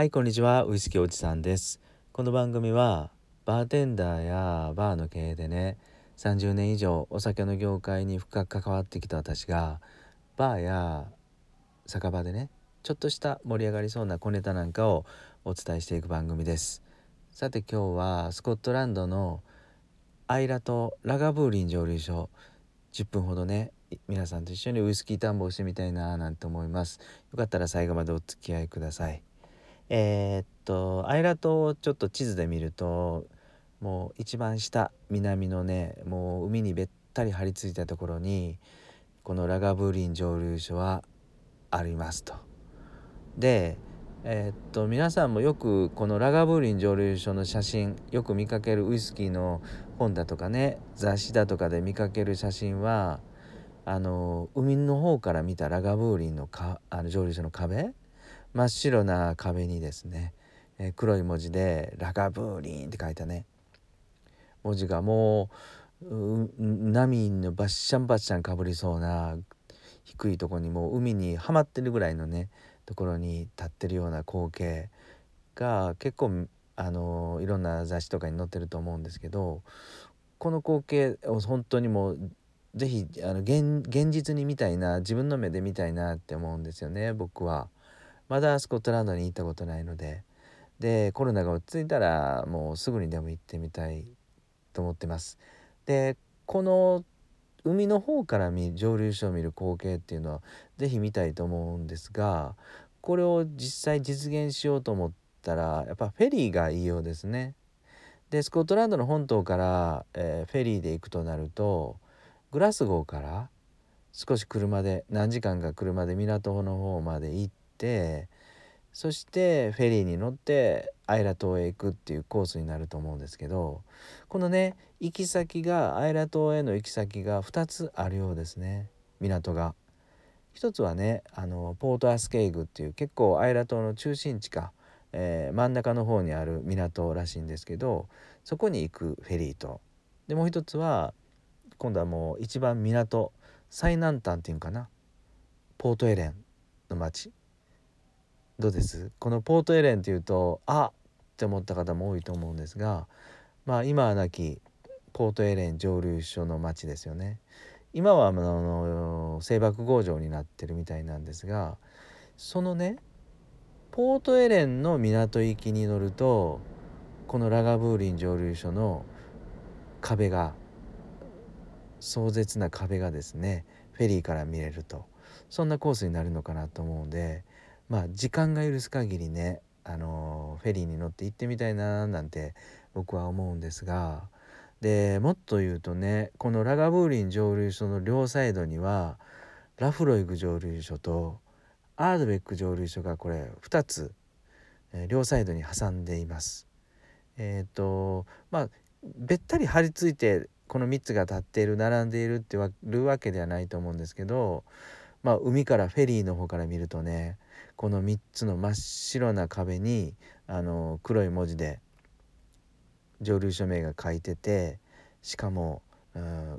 はいこんにちは。ウイスキーおじさんです。この番組はバーテンダーやバーの経営でね30年以上お酒の業界に深く関わってきた私がバーや酒場でねちょっとした盛り上がりそうな小ネタなんかをお伝えしていく番組です。さて今日はスコットランドのアイラとラガブーリン蒸留所10分ほどね皆さんと一緒にウイスキー探訪してみたいななんて思います。よかったら最後までお付き合いください。えー、っとアイラ島をちょっと地図で見るともう一番下南のねもう海にべったり張り付いたところにこのラガブーリン蒸留所はありますと。でえー、っと皆さんもよくこのラガブーリン蒸留所の写真よく見かけるウイスキーの本だとかね雑誌だとかで見かける写真はあの海の方から見たラガブーリンのかあの蒸留所の壁真っ白な壁にですね、え、黒い文字で「ラガブーリン」って書いたね文字がもう波のバッシャンバッシャンかぶりそうな低いとこにもう海にはまってるぐらいのねところに立ってるような光景が結構あのいろんな雑誌とかに載ってると思うんですけどこの光景を本当にもう是非あの現実に見たいな自分の目で見たいなって思うんですよね僕は。まだスコットランドに行ったことないのででコロナが落ち着いたらもうすぐにでも行ってみたいと思ってます。でこの海の方から見蒸留所を見る光景っていうのは是非見たいと思うんですがこれを実際実現しようと思ったらやっぱフェリーがいいようですね。でスコットランドの本島から、えー、フェリーで行くとなるとグラスゴーから少し車で何時間か車で港の方まで行ってそしてフェリーに乗ってアイラ島へ行くっていうコースになると思うんですけどこのね行き先がアイラ島への行き先が2つあるようですね港が。一つはねあのポートアスケイグっていう結構アイラ島の中心地か、えー、真ん中の方にある港らしいんですけどそこに行くフェリーとでもう一つは今度はもう一番港最南端っていうかなポートエレンの町どうです？このポートエレンっていうとあっ！て思った方も多いと思うんですがまあ今はなきポートエレン蒸留所の町ですよね。今はあの製爆工場になってるみたいなんですがそのねポートエレンの港行きに乗るとこのラガブーリン蒸留所の壁が壮絶な壁がですねフェリーから見れると。そんなコースになるのかなと思うんでまあ時間が許す限りねあのフェリーに乗って行ってみたいななんて僕は思うんですがでもっと言うとねこのラガブーリン蒸留所の両サイドにはラフロイグ蒸留所とアードベック蒸留所がこれ2つ、えー、両サイドに挟んでいます。えっ、ー、とまあべったり張り付いてこの3つが立っている並んでいるっていうわけではないと思うんですけどまあ海からフェリーの方から見るとねこの3つの真っ白な壁にあの黒い文字で蒸留所名が書いててしかも、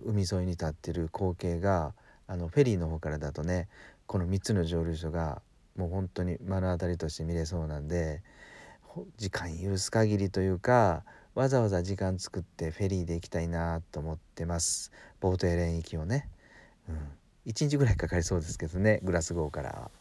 海沿いに立ってる光景があのフェリーの方からだとねこの3つの蒸留所がもう本当に目の当たりとして見れそうなんで時間許す限りというかわざわざ時間作ってフェリーで行きたいなと思ってます。ボートエレン行きをね、うん、1日ぐらいかかりそうですけどねグラスゴーから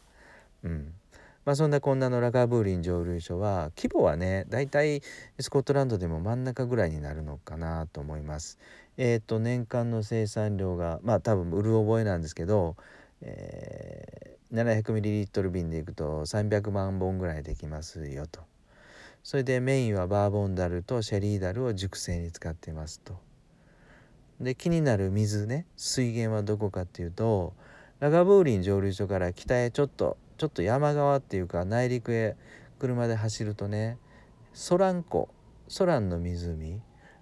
うん。まあ、そんなこんなのラガーブーリン蒸留所は規模はねだいたいスコットランドでも真ん中ぐらいになるのかなと思います。えっ、ー、と年間の生産量がまあ多分売る覚えなんですけど、えー、700ml 瓶でいくと300万本ぐらいできますよと。それでメインはバーボンダルとシェリーダルを熟成に使ってますと。で気になる水ね水源はどこかっていうとラガブーリン蒸留所から北へちょっとちょっと山側っていうか内陸へ車で走るとねソラン湖ソランの湖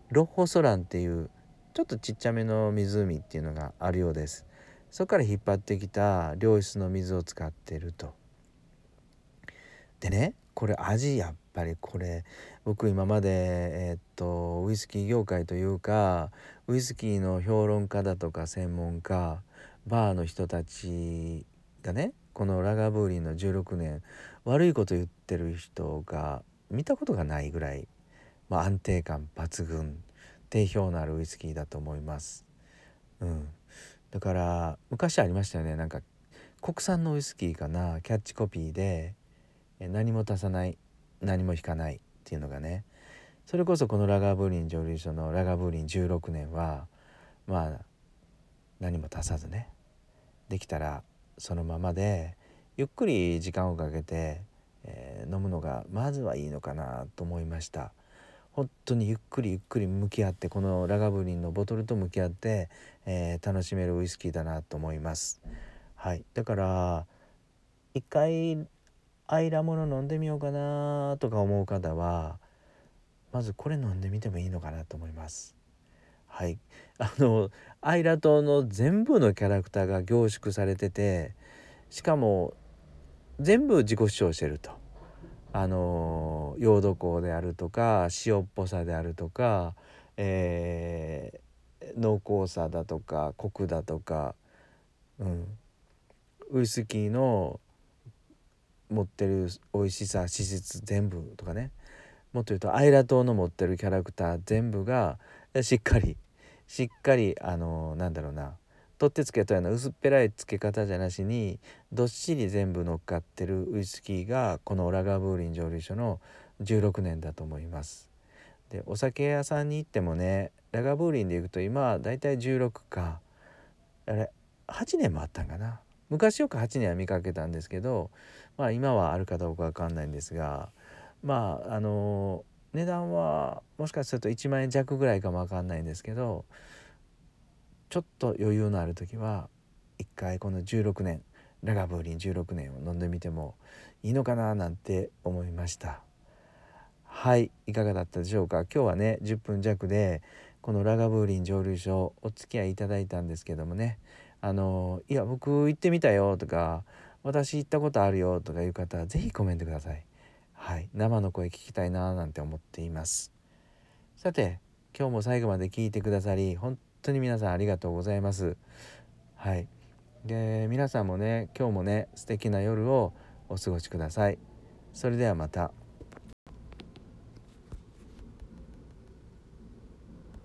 ロッホソランっていうちょっとちっちゃめの湖っていうのがあるようです。そこから引っ張ってきた良質の水を使ってると。でねこれ味やっぱりこれ僕今までえー、っとウイスキー業界というかウイスキーの評論家だとか専門家バーの人たちがねこのラガブーリンの16年悪いこと言ってる人が見たことがないぐらい、まあ、安定感抜群定評のあるウイスキーだと思います。うん、だから昔ありましたよねなんか国産のウイスキーかなキャッチコピーで何も足さない何も引かないっていうのがねそれこそこのラガーブーリン蒸留所のラガーブーリン16年はまあ何も足さずねできたらそのままでゆっくり時間をかけて、えー、飲むのがまずはいいのかなと思いました。本当にゆっくりゆっくり向き合ってこのラガブリンのボトルと向き合って、えー、楽しめるウイスキーだなと思います。はい。だから一回アイラもの飲んでみようかなとか思う方はまずこれ飲んでみてもいいのかなと思います。はい。あのアイラ島の全部のキャラクターが凝縮されててしかも全部自己主張してると。あの溶土香であるとか塩っぽさであるとか、えー、濃厚さだとかコクだとか、うん、ウイスキーの持ってる美味しさ脂質全部とかね。もっと言うとアイラ島の持ってるキャラクター全部が しっかり。しっかりあのなんだろうな。取ってつけたような薄っぺらいつけ方じゃなしにどっしり全部乗っかってるウイスキーがこのラガーブーリン蒸留所の16年だと思います。でお酒屋さんに行ってもねラガーブーリンで行くと今だいたい16か。あれ8年もあったんかな。昔よく8年は見かけたんですけどまあ今はあるかどうか分かんないんですがまああの値段はもしかすると1万円弱ぐらいかも分かんないんですけどちょっと余裕のある時は一回この16年ラガブーリン16年を飲んでみてもいいのかななんて思いました。はいいかがだったでしょうか？今日はね10分弱でこのラガブーリン蒸留所お付き合いいただいたんですけどもね。あのいや僕行ってみたよとか私行ったことあるよとかいう方は是非コメントください。はい。生の声聞きたいななんて思っています。さて今日も最後まで聞いてくださり本当に皆さんありがとうございます。はい。で皆さんもね今日もね素敵な夜をお過ごしください。それではまた。